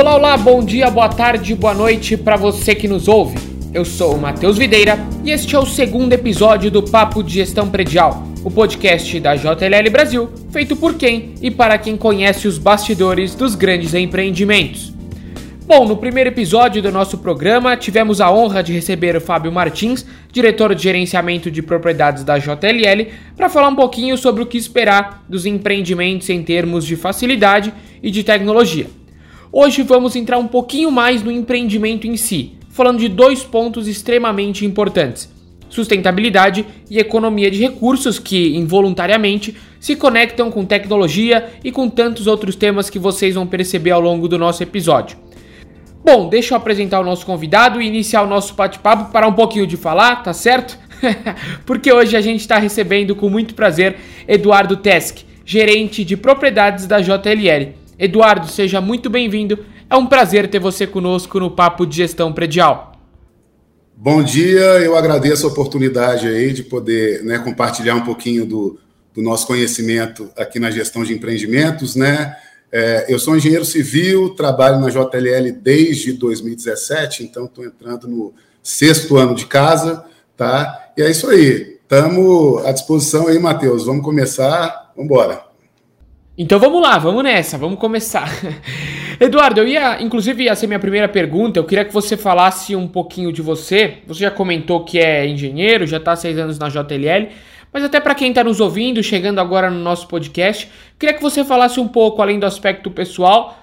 Olá, olá, bom dia, boa tarde, boa noite para você que nos ouve. Eu sou o Matheus Videira e este é o segundo episódio do Papo de Gestão Predial, o podcast da JLL Brasil, feito por quem e para quem conhece os bastidores dos grandes empreendimentos. Bom, no primeiro episódio do nosso programa, tivemos a honra de receber o Fábio Martins, diretor de gerenciamento de propriedades da JLL, para falar um pouquinho sobre o que esperar dos empreendimentos em termos de facilidade e de tecnologia. Hoje vamos entrar um pouquinho mais no empreendimento em si, falando de dois pontos extremamente importantes: sustentabilidade e economia de recursos que, involuntariamente, se conectam com tecnologia e com tantos outros temas que vocês vão perceber ao longo do nosso episódio. Bom, deixa eu apresentar o nosso convidado e iniciar o nosso bate-papo, parar um pouquinho de falar, tá certo? Porque hoje a gente está recebendo com muito prazer Eduardo Tesk, gerente de propriedades da JLL. Eduardo, seja muito bem-vindo. É um prazer ter você conosco no Papo de Gestão Predial. Bom dia, eu agradeço a oportunidade aí de poder né, compartilhar um pouquinho do, do nosso conhecimento aqui na gestão de empreendimentos, né? É, eu sou engenheiro civil, trabalho na JLL desde 2017, então estou entrando no sexto ano de casa, tá? E é isso aí. Estamos à disposição aí, Matheus. Vamos começar? Vamos embora. Então vamos lá, vamos nessa, vamos começar. Eduardo, eu ia, inclusive, ia ser minha primeira pergunta. Eu queria que você falasse um pouquinho de você. Você já comentou que é engenheiro, já está há seis anos na JLL. Mas até para quem está nos ouvindo, chegando agora no nosso podcast, queria que você falasse um pouco, além do aspecto pessoal,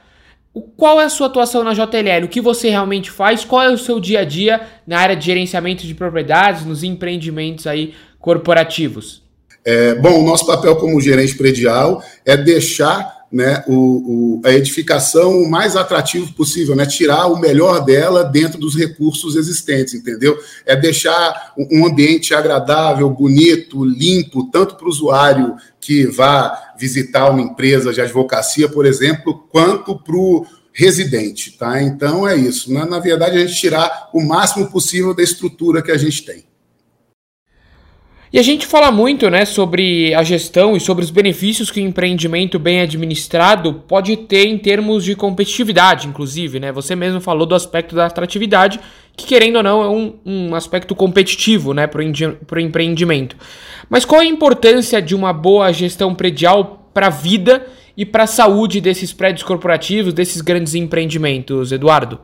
qual é a sua atuação na JLL, o que você realmente faz, qual é o seu dia a dia na área de gerenciamento de propriedades, nos empreendimentos aí corporativos. É, bom, o nosso papel como gerente predial é deixar né, o, o, a edificação o mais atrativo possível, né, tirar o melhor dela dentro dos recursos existentes, entendeu? É deixar um ambiente agradável, bonito, limpo, tanto para o usuário que vá visitar uma empresa de advocacia, por exemplo, quanto para o residente, tá? Então é isso. Na, na verdade, a gente tirar o máximo possível da estrutura que a gente tem. E a gente fala muito né, sobre a gestão e sobre os benefícios que o empreendimento bem administrado pode ter em termos de competitividade, inclusive. Né? Você mesmo falou do aspecto da atratividade, que querendo ou não é um, um aspecto competitivo né, para o empreendimento. Mas qual a importância de uma boa gestão predial para a vida e para a saúde desses prédios corporativos, desses grandes empreendimentos, Eduardo?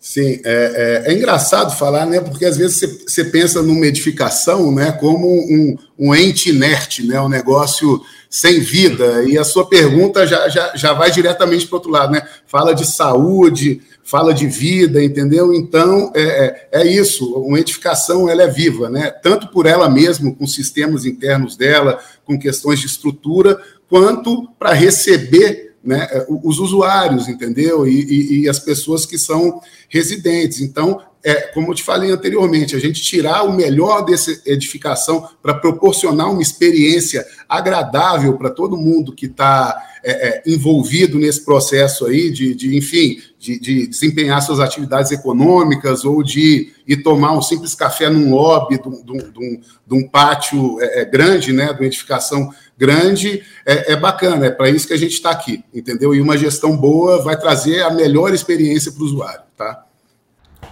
Sim, é, é, é, engraçado falar, né? Porque às vezes você, pensa numa edificação, né? Como um, um ente inerte, né? Um negócio sem vida. E a sua pergunta já, já, já vai diretamente para o outro lado, né? Fala de saúde, fala de vida, entendeu? Então é, é, é isso. Uma edificação ela é viva, né? Tanto por ela mesma, com sistemas internos dela, com questões de estrutura, quanto para receber né, os usuários, entendeu? E, e, e, as pessoas que são residentes. Então, é, como eu te falei anteriormente, a gente tirar o melhor dessa edificação para proporcionar uma experiência agradável para todo mundo que está é, é, envolvido nesse processo aí de, de enfim, de, de, desempenhar suas atividades econômicas ou de ir tomar um simples café num lobby de, um pátio é, é, grande, né, de uma edificação grande, é, é bacana, é para isso que a gente está aqui, entendeu? E uma gestão boa vai trazer a melhor experiência para o usuário, tá?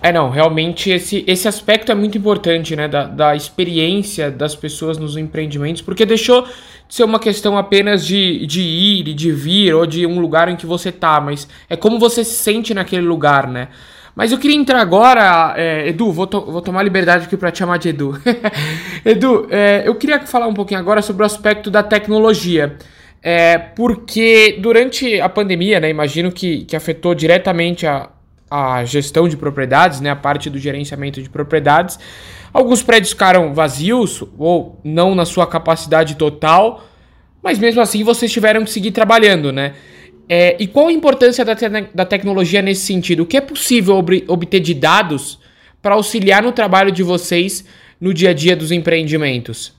É, não, realmente esse, esse aspecto é muito importante, né, da, da experiência das pessoas nos empreendimentos, porque deixou de ser uma questão apenas de, de ir e de vir, ou de um lugar em que você tá, mas é como você se sente naquele lugar, né? Mas eu queria entrar agora, é, Edu, vou, to vou tomar liberdade aqui para te chamar de Edu. Edu, é, eu queria falar um pouquinho agora sobre o aspecto da tecnologia. É, porque durante a pandemia, né, imagino que, que afetou diretamente a, a gestão de propriedades, né, a parte do gerenciamento de propriedades. Alguns prédios ficaram vazios ou não na sua capacidade total, mas mesmo assim vocês tiveram que seguir trabalhando, né? É, e qual a importância da, te da tecnologia nesse sentido? O que é possível ob obter de dados para auxiliar no trabalho de vocês no dia a dia dos empreendimentos?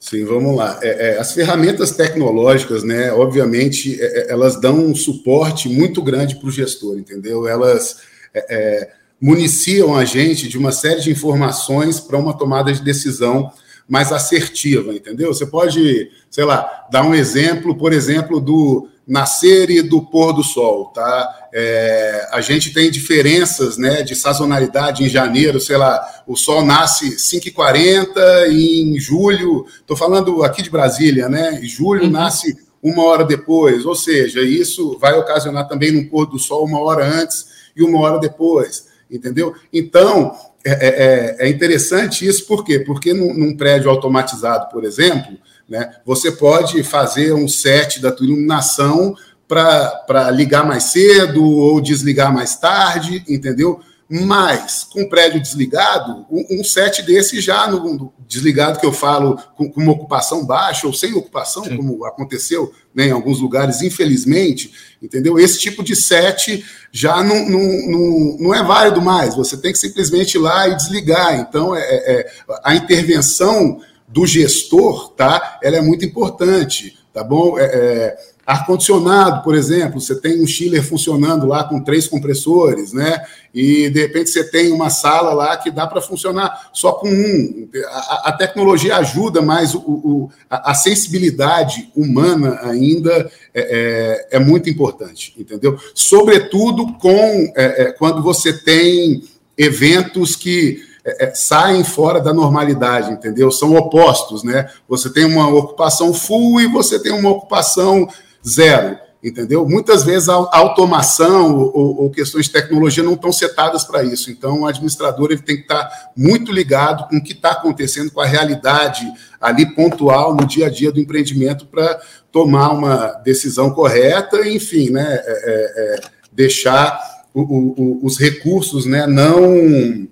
Sim, vamos lá. É, é, as ferramentas tecnológicas, né, obviamente, é, é elas dão um suporte muito grande para o gestor, entendeu? Elas é, municiam a gente de uma série de informações para uma tomada de decisão mais assertiva, entendeu? Você pode, sei lá, dar um exemplo, por exemplo, do nascer e do pôr do sol, tá? É, a gente tem diferenças, né, de sazonalidade em janeiro, sei lá, o sol nasce 5h40 e em julho, estou falando aqui de Brasília, né, em julho uhum. nasce uma hora depois, ou seja, isso vai ocasionar também no pôr do sol uma hora antes e uma hora depois, entendeu? Então, é, é, é, é interessante isso, por quê? Porque num, num prédio automatizado, por exemplo, né, você pode fazer um set da tua iluminação para ligar mais cedo ou desligar mais tarde, entendeu? Mas, com o prédio desligado, um, um set desse já no, no, desligado que eu falo com, com, uma ocupação baixa ou sem ocupação, Sim. como aconteceu né, em alguns lugares, infelizmente, entendeu? Esse tipo de set já não, não, não, não é válido mais. Você tem que simplesmente ir lá e desligar. Então, é, é, é a intervenção do gestor, tá? Ela é muito importante, tá bom? É, é Ar-condicionado, por exemplo, você tem um chiller funcionando lá com três compressores, né? E de repente você tem uma sala lá que dá para funcionar só com um. A, a tecnologia ajuda, mas o, o, a, a, sensibilidade humana ainda é, é, é, muito importante, entendeu? Sobretudo com é, é quando você tem eventos que é, é, saem fora da normalidade, entendeu? São opostos, né? Você tem uma ocupação full e você tem uma ocupação zero, entendeu? Muitas vezes a automação ou, ou questões de tecnologia não estão setadas para isso. Então, o administrador ele tem que estar tá muito ligado com o que está acontecendo, com a realidade ali pontual no dia a dia do empreendimento para tomar uma decisão correta, enfim, né, é, é, é deixar o, o, os recursos, né, não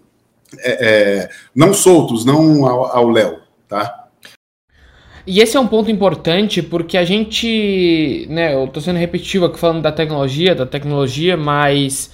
é, é, não soltos, não ao léu, tá? E esse é um ponto importante porque a gente, né, eu tô sendo repetitivo aqui falando da tecnologia, da tecnologia, mas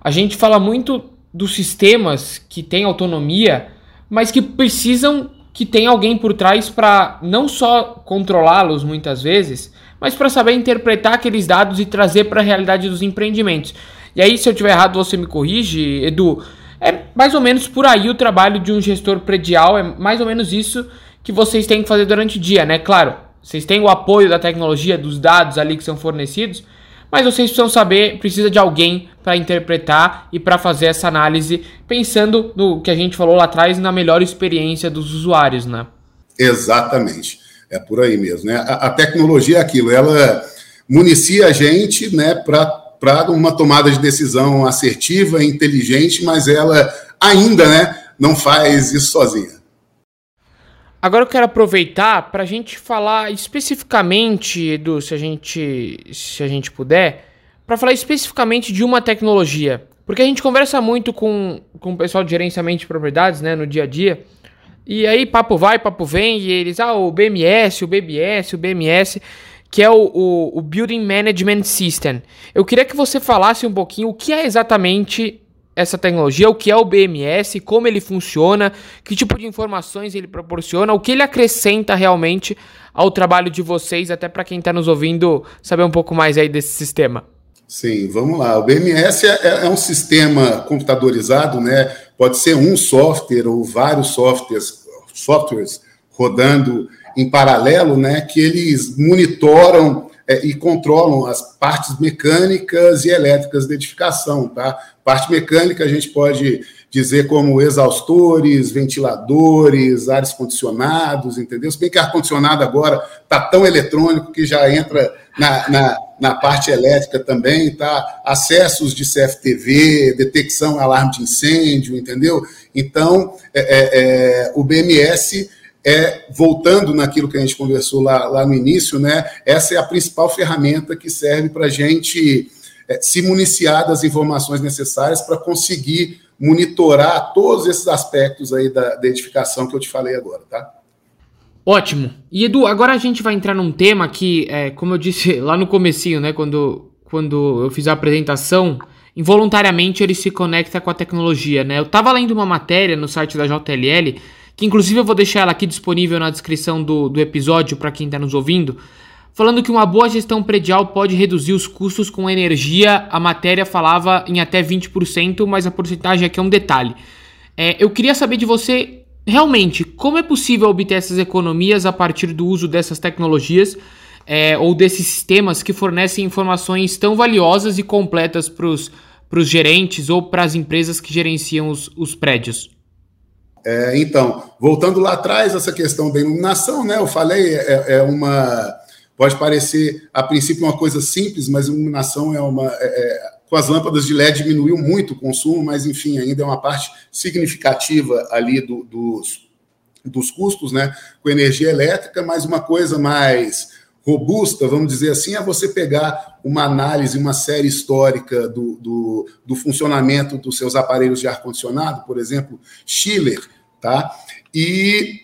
a gente fala muito dos sistemas que têm autonomia, mas que precisam que tenha alguém por trás para não só controlá-los muitas vezes, mas para saber interpretar aqueles dados e trazer para a realidade dos empreendimentos. E aí, se eu tiver errado, você me corrige, Edu. É mais ou menos por aí o trabalho de um gestor predial, é mais ou menos isso que vocês têm que fazer durante o dia, né? Claro, vocês têm o apoio da tecnologia, dos dados ali que são fornecidos, mas vocês precisam saber, precisa de alguém para interpretar e para fazer essa análise, pensando no que a gente falou lá atrás, na melhor experiência dos usuários, né? Exatamente. É por aí mesmo, né? A, a tecnologia é aquilo, ela municia a gente, né, para uma tomada de decisão assertiva, inteligente, mas ela ainda, né, não faz isso sozinha. Agora eu quero aproveitar para a gente falar especificamente, Edu, se a gente, se a gente puder, para falar especificamente de uma tecnologia. Porque a gente conversa muito com, com o pessoal de gerenciamento de propriedades né, no dia a dia. E aí papo vai, papo vem, e eles, ah, o BMS, o BBS, o BMS, que é o, o, o Building Management System. Eu queria que você falasse um pouquinho o que é exatamente essa tecnologia, o que é o BMS, como ele funciona, que tipo de informações ele proporciona, o que ele acrescenta realmente ao trabalho de vocês, até para quem está nos ouvindo saber um pouco mais aí desse sistema. Sim, vamos lá. O BMS é, é, é um sistema computadorizado, né? Pode ser um software ou vários softwares, softwares rodando em paralelo, né? Que eles monitoram é, e controlam as partes mecânicas e elétricas da edificação, tá? Parte mecânica a gente pode dizer como exaustores, ventiladores, ares condicionados, entendeu? Se bem que ar-condicionado agora está tão eletrônico que já entra na, na, na, parte elétrica também, tá? Acessos de CFTV, detecção alarme de incêndio, entendeu? Então, é, é, é o BMS é, voltando naquilo que a gente conversou lá, lá no início, né, essa é a principal ferramenta que serve para a gente é, se municiar das informações necessárias para conseguir monitorar todos esses aspectos aí da, da edificação que eu te falei agora, tá? Ótimo. E Edu, agora a gente vai entrar num tema que, é, como eu disse lá no comecinho, né, quando, quando eu fiz a apresentação, involuntariamente ele se conecta com a tecnologia, né? Eu estava lendo uma matéria no site da JLL que inclusive eu vou deixar ela aqui disponível na descrição do, do episódio para quem está nos ouvindo, falando que uma boa gestão predial pode reduzir os custos com energia. A matéria falava em até 20%, mas a porcentagem aqui é um detalhe. É, eu queria saber de você realmente como é possível obter essas economias a partir do uso dessas tecnologias. é, ou desses sistemas que fornecem informações tão valiosas e completas para os gerentes ou para as empresas que gerenciam os, os prédios? É, então, voltando lá atrás, essa questão da iluminação, né? Eu falei, é, é uma. Pode parecer, a princípio, uma coisa simples, mas iluminação é uma. É, é, com as lâmpadas de LED diminuiu muito o consumo, mas, enfim, ainda é uma parte significativa ali do, dos, dos custos, né? Com energia elétrica, mas uma coisa mais robusta, vamos dizer assim, é você pegar uma análise, uma série histórica do, do, do funcionamento dos seus aparelhos de ar-condicionado, por exemplo, Schiller, tá? E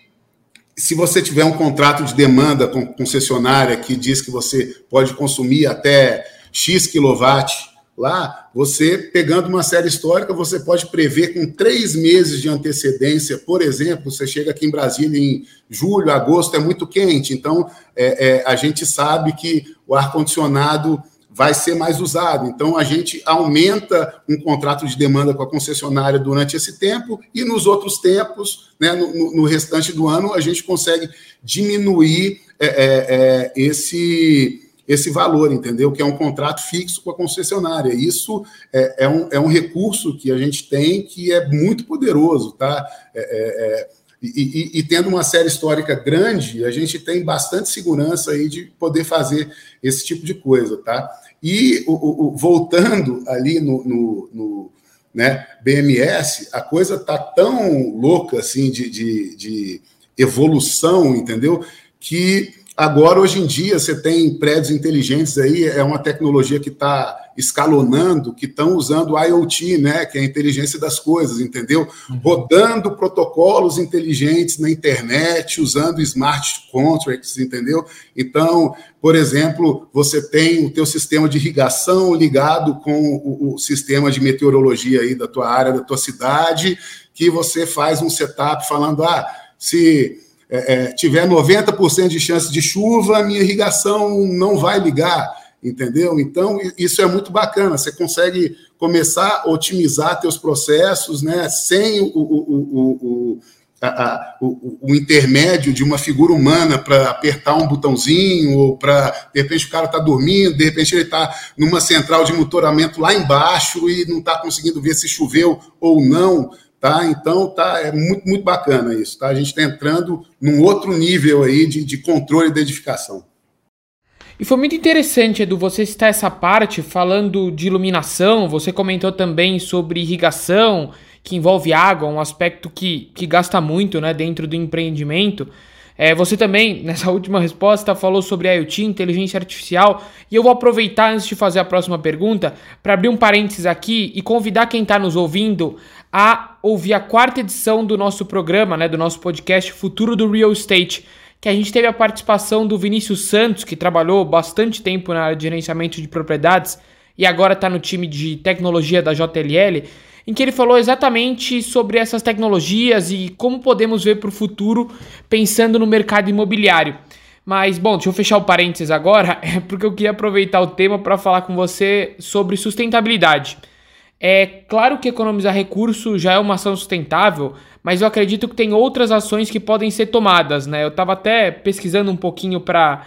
se você tiver um contrato de demanda com concessionária que diz que você pode consumir até X quilowatt Lá, você pegando uma série histórica, você pode prever com três meses de antecedência, por exemplo, você chega aqui em Brasília em julho, agosto, é muito quente, então é, é, a gente sabe que o ar-condicionado vai ser mais usado. Então, a gente aumenta um contrato de demanda com a concessionária durante esse tempo e nos outros tempos, né, no, no restante do ano, a gente consegue diminuir é, é, é esse esse valor, entendeu? Que é um contrato fixo com a concessionária. Isso é, é, um, é um recurso que a gente tem que é muito poderoso, tá? É, é, é e, e, e, tendo uma série histórica grande, a gente tem bastante segurança aí de poder fazer esse tipo de coisa, tá? E o, o, voltando ali no, no, no né, BMS, a coisa tá tão louca assim de, de, de evolução, entendeu? Que Agora, hoje em dia, você tem prédios inteligentes aí, é uma tecnologia que está escalonando, que estão usando IoT, né, que é a inteligência das coisas, entendeu? Uhum. Rodando protocolos inteligentes na internet, usando smart contracts, entendeu? Então, por exemplo, você tem o teu sistema de irrigação ligado com o, o sistema de meteorologia aí da tua área, da tua cidade, que você faz um setup falando, ah, se é, é, tiver 90% de chance de chuva, minha irrigação não vai ligar, entendeu? Então, isso é muito bacana. Você consegue começar a otimizar teus processos, né, sem o, o, o, a, o, o, intermédio de uma figura humana para apertar um botãozinho, ou para, de repente, o cara está dormindo, de repente, ele está numa central de monitoramento lá embaixo e não está conseguindo ver se choveu ou não. Tá? Então tá, é muito, muito bacana isso. Tá? A gente está entrando num outro nível aí de, de controle da edificação. E foi muito interessante, Edu, você citar essa parte falando de iluminação. Você comentou também sobre irrigação, que envolve água, um aspecto que, que gasta muito né, dentro do empreendimento. É, você também, nessa última resposta, falou sobre IoT, inteligência artificial, e eu vou aproveitar antes de fazer a próxima pergunta para abrir um parênteses aqui e convidar quem está nos ouvindo a ouvir a quarta edição do nosso programa, né, do nosso podcast Futuro do Real Estate, que a gente teve a participação do Vinícius Santos, que trabalhou bastante tempo na área de gerenciamento de propriedades e agora está no time de tecnologia da JLL, em que ele falou exatamente sobre essas tecnologias e como podemos ver para o futuro pensando no mercado imobiliário. Mas, bom, deixa eu fechar o parênteses agora, é porque eu queria aproveitar o tema para falar com você sobre sustentabilidade. É claro que economizar recurso já é uma ação sustentável, mas eu acredito que tem outras ações que podem ser tomadas, né? Eu estava até pesquisando um pouquinho para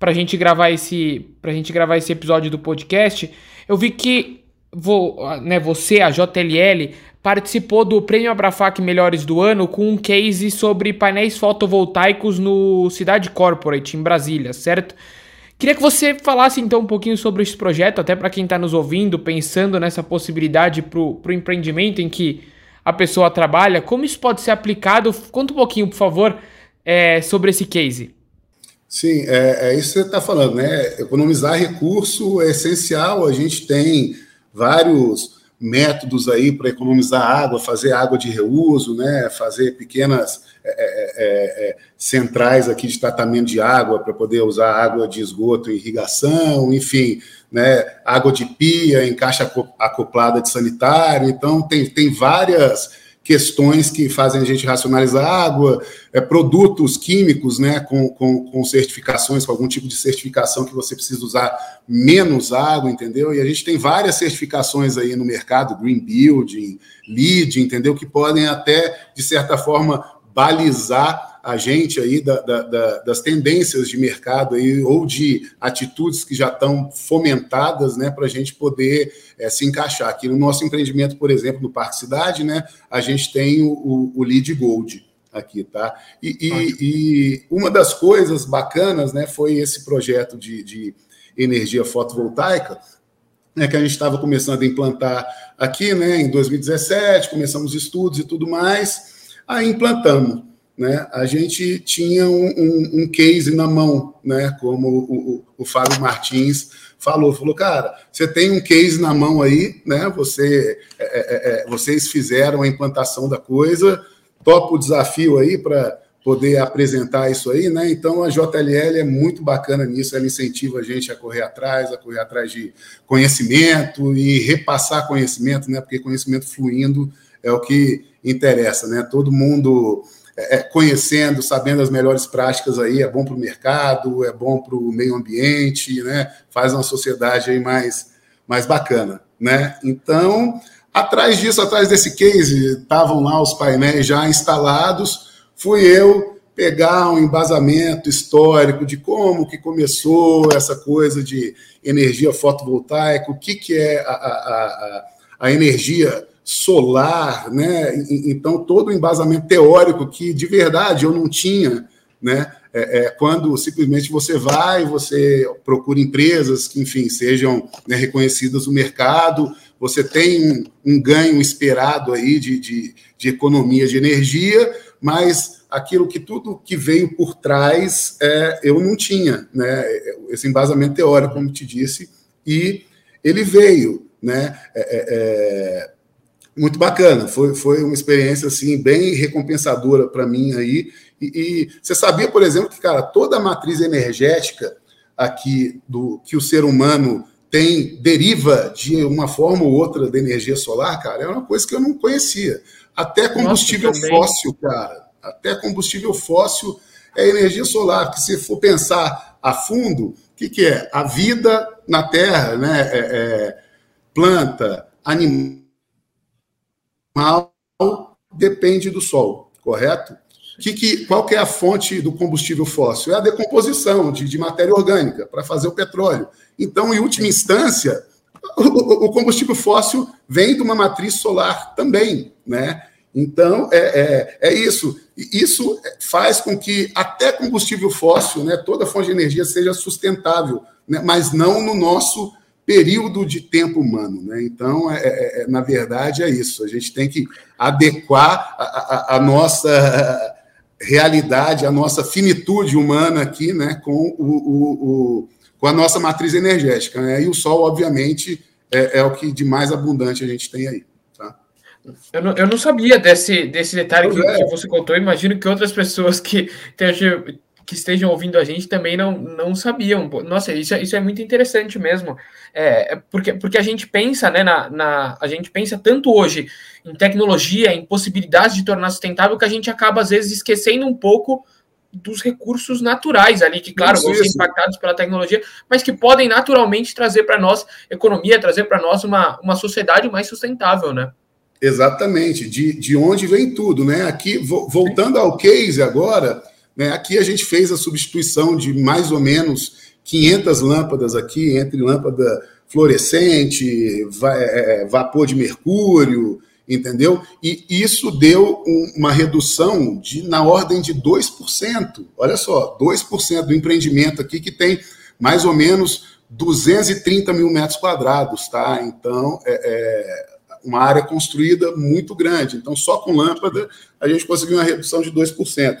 a gente gravar esse pra gente gravar esse episódio do podcast. Eu vi que né, você, a JLL, participou do Prêmio Abrafac Melhores do Ano com um case sobre painéis fotovoltaicos no Cidade Corporate, em Brasília, certo? Queria que você falasse então um pouquinho sobre esse projeto, até para quem está nos ouvindo, pensando nessa possibilidade para o empreendimento em que a pessoa trabalha, como isso pode ser aplicado. Conta um pouquinho, por favor, é, sobre esse case. Sim, é, é isso que você está falando, né? Economizar recurso é essencial. A gente tem vários métodos aí para economizar água, fazer água de reuso, né? Fazer pequenas é, é, é, é, centrais aqui de tratamento de água para poder usar água de esgoto irrigação, enfim, né, água de pia em caixa acoplada de sanitário. Então, tem, tem várias questões que fazem a gente racionalizar água, é, produtos químicos né, com, com, com, certificações, com algum tipo de certificação que você precisa usar menos água, entendeu? E a gente tem várias certificações aí no mercado, Green Building, LEED, entendeu? Que podem até, de certa forma, balizar gente aí da, da, da, das tendências de mercado aí, ou de atitudes que já estão fomentadas né, para a gente poder é, se encaixar. Aqui no nosso empreendimento, por exemplo, no Parque Cidade, né, a gente tem o, o, o Lead Gold aqui, tá? E, e, e, uma das coisas bacanas né, foi esse projeto de, de energia fotovoltaica, né, que a gente estava começando a implantar aqui né, em 2017, começamos estudos e tudo mais, aí implantamos. Né, a gente tinha um, um, um case na mão, né, como o, o, o, Fábio Martins falou, falou, cara, você tem um case na mão aí, né, você, é, é, é vocês fizeram a implantação da coisa, topa o desafio aí para poder apresentar isso aí, né? Então a JLL é muito bacana nisso, ela incentiva a gente a correr atrás, a correr atrás de conhecimento e repassar conhecimento, né? Porque conhecimento fluindo é o que interessa, né? Todo mundo é, é conhecendo, sabendo as melhores práticas aí, é bom para o mercado, é bom para o meio ambiente, né? Faz uma sociedade aí mais, mais bacana, né? Então, atrás disso, atrás desse case, estavam lá os painéis já instalados, fui eu pegar um embasamento histórico de como que começou essa coisa de energia fotovoltaica, o que, que é a, a, a, a energia solar, né? Então, todo o embasamento teórico que, de verdade, eu não tinha, né? É, é, quando simplesmente você vai, você procura empresas que, enfim, sejam né, reconhecidas no mercado, você tem um, um ganho esperado aí de, de, de economia de energia, mas aquilo que tudo que veio por trás é, eu não tinha, né? Esse embasamento teórico, como te disse, e ele veio, né? É, é, é, muito bacana, foi, foi uma experiência assim bem recompensadora para mim aí. E, e, você sabia, por exemplo, que cara toda a matriz energética aqui do que o ser humano tem deriva de uma forma ou outra da energia solar, cara, é uma coisa que eu não conhecia. Até combustível Nossa, fóssil, cara. Até combustível fóssil é energia solar. Que se for pensar a fundo, o que, que é? A vida na Terra, né? É, é, planta, animal, depende do Sol, correto? Que, que, qual que é a fonte do combustível fóssil? É a decomposição de, de matéria orgânica para fazer o petróleo. Então, em última instância, o, o, combustível fóssil vem de uma matriz solar também, né? Então, é, é, é, isso. Isso faz com que até combustível fóssil, né, toda fonte de energia seja sustentável, né, mas não no nosso período de tempo humano. Né? Então, é, é, é na verdade, é isso. A gente tem que adequar a, a, a, nossa realidade, a nossa finitude humana aqui né, com, o, o, o com a nossa matriz energética. Né? E o Sol, obviamente, é, é o que de mais abundante a gente tem aí. Eu não, eu não sabia desse, desse detalhe que, é. que, você contou. Imagino que outras pessoas que, estejam, que estejam ouvindo a gente também não, não sabiam. Nossa, isso, é, isso é muito interessante mesmo. É, é, porque, porque a gente pensa, né, na, na, a gente pensa tanto hoje em tecnologia, em possibilidades de tornar sustentável, que a gente acaba, às vezes, esquecendo um pouco dos recursos naturais ali, que, claro, isso, vão ser impactados pela tecnologia, mas que podem naturalmente trazer para nós economia, trazer para nós uma, uma sociedade mais sustentável, né? Exatamente, de, de onde vem tudo, né? Aqui, voltando ao case agora, né, aqui a gente fez a substituição de mais ou menos 500 lâmpadas aqui, entre lâmpada fluorescente, va é, é, vapor de mercúrio, entendeu? E isso deu uma redução de na ordem de 2%. Olha só, 2% do empreendimento aqui que tem mais ou menos 230 mil metros quadrados, tá? Então, é, é uma área construída muito grande. Então, só com lâmpada, a gente conseguiu uma redução de 2%.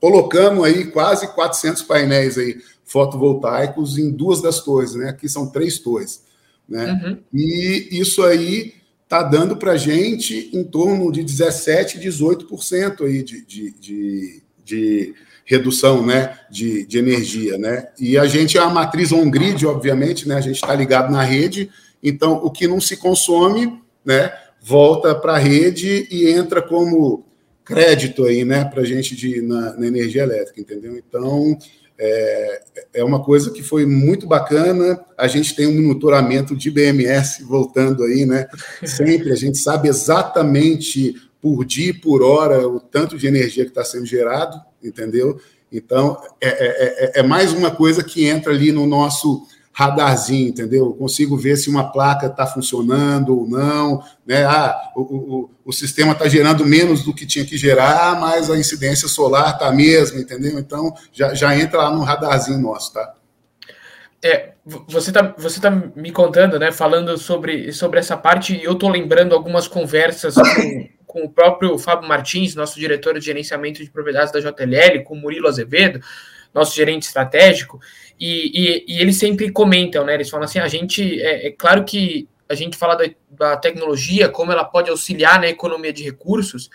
Colocamos aí quase 400 painéis aí fotovoltaicos em duas das torres, né? Aqui são três torres, né? Uhum. E isso aí está dando para a gente em torno de 17, 18% aí de, de, de, de redução né, de, de energia. Né? E a gente é uma matriz on-grid, obviamente, né? a gente está ligado na rede, então o que não se consome né, volta para a rede e entra como crédito aí, né, para a gente de, na, na, energia elétrica, entendeu? Então, é, é uma coisa que foi muito bacana. A gente tem um monitoramento de BMS voltando aí, né? Sempre a gente sabe exatamente por dia e por hora o tanto de energia que está sendo gerado, entendeu? Então, é, é, é, é mais uma coisa que entra ali no nosso radarzinho, entendeu? Eu consigo ver se uma placa está funcionando ou não, né? Ah, o, o, o sistema está gerando menos do que tinha que gerar, mas a incidência solar está a mesma, entendeu? Então já, já entra lá no radarzinho nosso, tá? É, você está você tá me contando, né? Falando sobre, sobre essa parte, e eu estou lembrando algumas conversas com, com o próprio Fábio Martins, nosso diretor de gerenciamento de propriedades da JLL, com o Murilo Azevedo, nosso gerente estratégico, e, e, e, eles sempre comentam, né? Eles falam assim: a gente é, é claro que a gente fala da, da, tecnologia, como ela pode auxiliar na economia de recursos,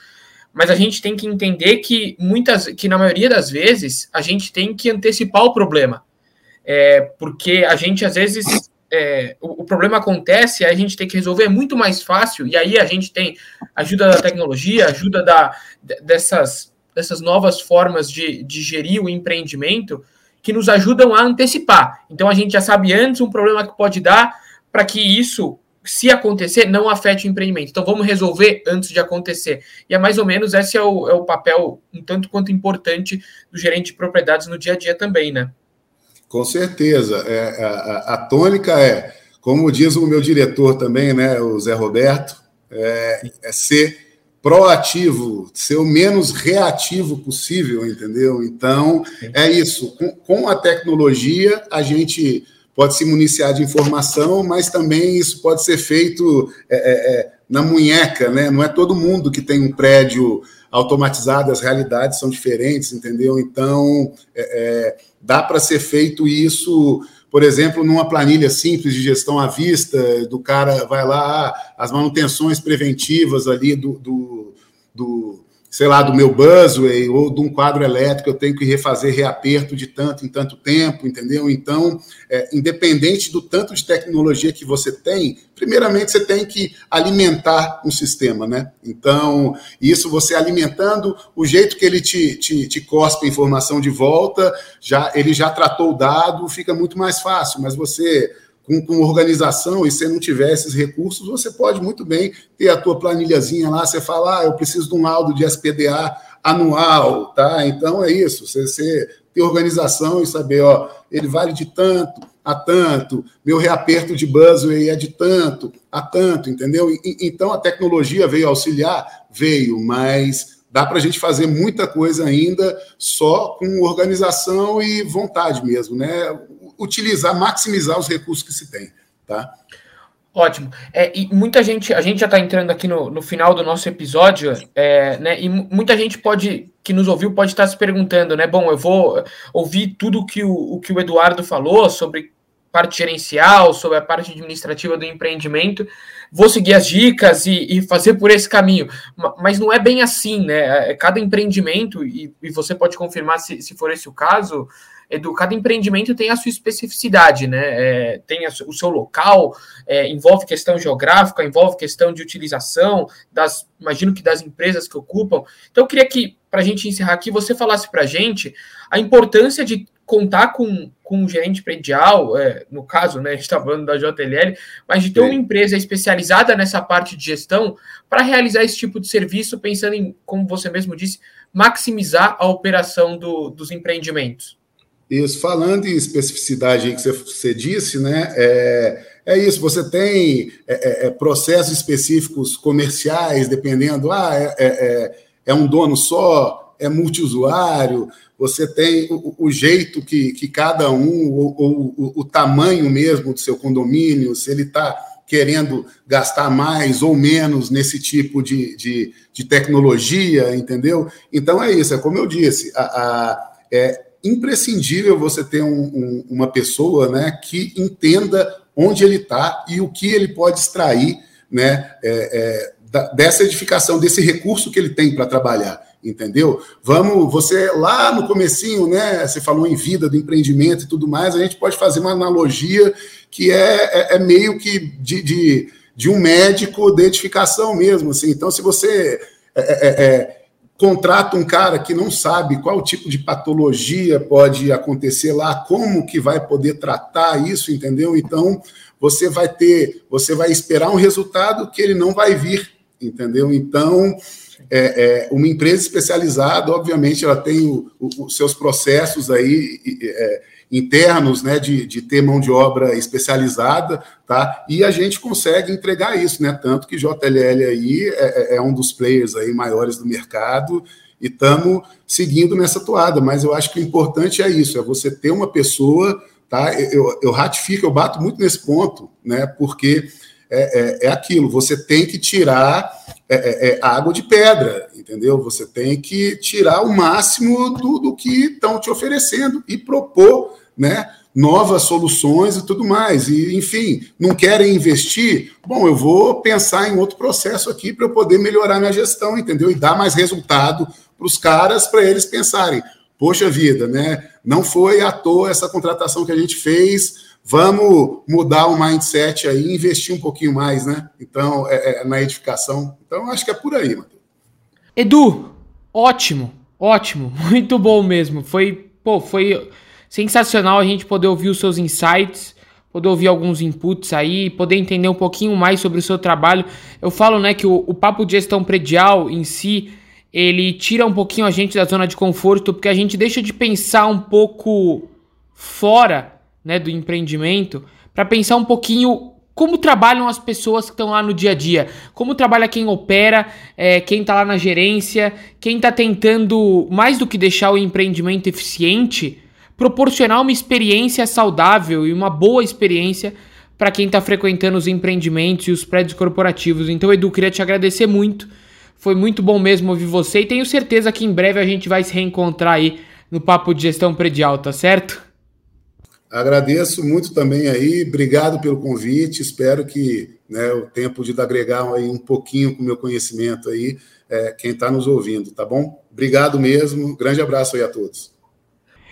mas a gente tem que entender que muitas, que na maioria das vezes, a gente tem que antecipar o problema. É, porque a gente às vezes é, o, o, problema acontece, a gente tem que resolver muito mais fácil, e aí a gente tem ajuda da tecnologia, ajuda da, dessas, dessas novas formas de, de gerir o empreendimento, que nos ajudam a antecipar. Então a gente já sabe antes um problema que pode dar para que isso, se acontecer, não afete o empreendimento. Então vamos resolver antes de acontecer. E é mais ou menos esse é o, é o papel um tanto quanto importante do gerente de propriedades no dia a dia também, né? Com certeza. É, a, a tônica é, como diz o meu diretor também, né, o Zé Roberto, é, é ser proativo, ser o menos reativo possível, entendeu? Então, é isso. Com, com, a tecnologia, a gente pode se municiar de informação, mas também isso pode ser feito é, é, é na munheca, né? Não é todo mundo que tem um prédio automatizado, as realidades são diferentes, entendeu? Então, é, é, dá para ser feito isso por exemplo, numa planilha simples de gestão à vista, do cara vai lá, as manutenções preventivas ali do, do, do sei lá, do meu busway ou de um quadro elétrico, eu tenho que refazer reaperto de tanto em tanto tempo, entendeu? Então, é, independente do tanto de tecnologia que você tem, primeiramente você tem que alimentar um sistema, né? Então, isso você alimentando, o jeito que ele te, te, te cospe a informação de volta, já ele já tratou o dado, fica muito mais fácil, mas você com, com, organização e se não tiver esses recursos, você pode muito bem ter a tua planilhazinha lá, você fala, ah, eu preciso de um laudo de SPDA anual, tá? Então é isso, você, você ter organização e saber, ó, ele vale de tanto a tanto, meu reaperto de buzzway é de tanto a tanto, entendeu? E, então a tecnologia veio auxiliar? Veio, mas dá para a gente fazer muita coisa ainda só com organização e vontade mesmo, né? Utilizar, maximizar os recursos que se tem, tá? Ótimo. É, e muita gente, a gente já está entrando aqui no, no final do nosso episódio, é, né? E muita gente pode, que nos ouviu, pode estar se perguntando, né? Bom, eu vou ouvir tudo que o, o que o Eduardo falou sobre parte gerencial, sobre a parte administrativa do empreendimento, vou seguir as dicas e, e, fazer por esse caminho. Mas não é bem assim, né? É, cada empreendimento, e, e você pode confirmar se, se for esse o caso, Edu, cada empreendimento tem a sua especificidade, né? É, tem o seu local, é, envolve questão geográfica, envolve questão de utilização, das, imagino que das empresas que ocupam. Então, eu queria que, para a gente encerrar aqui, você falasse para a gente a importância de contar com, com um gerente predial, é, no caso, né, a gente está falando da JLL, mas de ter uma empresa especializada nessa parte de gestão para realizar esse tipo de serviço, pensando em, como você mesmo disse, maximizar a operação do, dos empreendimentos. Isso, falando em especificidade que você, você disse, né? É, é isso, você tem é, é, é processos específicos comerciais, dependendo, ah, é, é, é, é um dono só, é multiusuário, você tem o, o jeito que, que cada um, ou, o, o tamanho mesmo do seu condomínio, se ele está querendo gastar mais ou menos nesse tipo de, de, de, tecnologia, entendeu? Então é isso, é como eu disse, a, a é, imprescindível você ter um, um, uma pessoa né, que entenda onde ele está e o que ele pode extrair né, é, é, da, dessa edificação, desse recurso que ele tem para trabalhar, entendeu? Vamos, você lá no comecinho, né, você falou em vida do empreendimento e tudo mais, a gente pode fazer uma analogia que é, é, é meio que de, de, de, um médico de edificação mesmo, assim. Então, se você é, é, é contrata um cara que não sabe qual tipo de patologia pode acontecer lá, como que vai poder tratar isso, entendeu? Então, você vai ter, você vai esperar um resultado que ele não vai vir, entendeu? Então, é, é, uma empresa especializada, obviamente, ela tem os seus processos aí é, internos, né, de, de ter mão de obra especializada, tá? E a gente consegue entregar isso, né? Tanto que JLL aí é, é, é um dos players aí maiores do mercado e estamos seguindo nessa toada. Mas eu acho que o importante é isso, é você ter uma pessoa, tá? Eu, eu ratifico, eu bato muito nesse ponto, né? Porque é, é, é aquilo, você tem que tirar é, é, é água de pedra, entendeu? Você tem que tirar o máximo do, do que estão te oferecendo e propor, né? novas soluções e tudo mais. E, enfim, não querem investir? Bom, eu vou pensar em outro processo aqui para eu poder melhorar minha gestão, entendeu? E dar mais resultado para os caras, para eles pensarem: poxa vida, né? Não foi à toa essa contratação que a gente fez. Vamos mudar o mindset aí, investir um pouquinho mais, né? Então, é, é, na edificação. Então, acho que é por aí, Matheus. Edu, ótimo, ótimo, muito bom mesmo. Foi, pô, foi sensacional a gente poder ouvir os seus insights, poder ouvir alguns inputs aí, poder entender um pouquinho mais sobre o seu trabalho. Eu falo, né, que o, o papo de gestão predial em si, ele tira um pouquinho a gente da zona de conforto, porque a gente deixa de pensar um pouco fora, né, do empreendimento, para pensar um pouquinho como trabalham as pessoas que estão lá no dia a dia, como trabalha quem opera, é, quem está lá na gerência, quem está tentando, mais do que deixar o empreendimento eficiente, proporcionar uma experiência saudável e uma boa experiência para quem está frequentando os empreendimentos e os prédios corporativos. Então, Edu, queria te agradecer muito. Foi muito bom mesmo ouvir você e tenho certeza que em breve a gente vai se reencontrar aí no Papo de Gestão Predial, tá certo? Agradeço muito também aí, obrigado pelo convite. Espero que né, o tempo de agregar aí um pouquinho com o meu conhecimento aí, é, quem está nos ouvindo, tá bom? Obrigado mesmo, grande abraço aí a todos.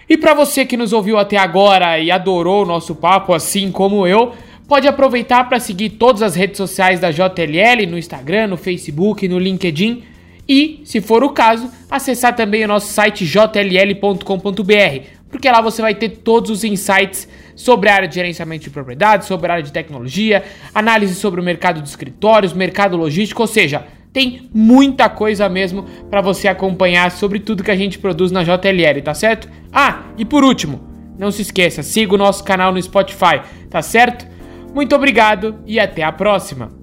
E para você que nos ouviu até agora e adorou o nosso papo, assim como eu, pode aproveitar para seguir todas as redes sociais da JLL, no Instagram, no Facebook, no LinkedIn e, se for o caso, acessar também o nosso site jll.com.br, porque lá você vai ter todos os insights sobre a área de gerenciamento de propriedades, sobre a área de tecnologia, análise sobre o mercado de escritórios, mercado logístico, ou seja, tem muita coisa mesmo para você acompanhar sobre tudo que a gente produz na JLL, tá certo? Ah, e por último, não se esqueça, siga o nosso canal no Spotify, tá certo? Muito obrigado e até a próxima!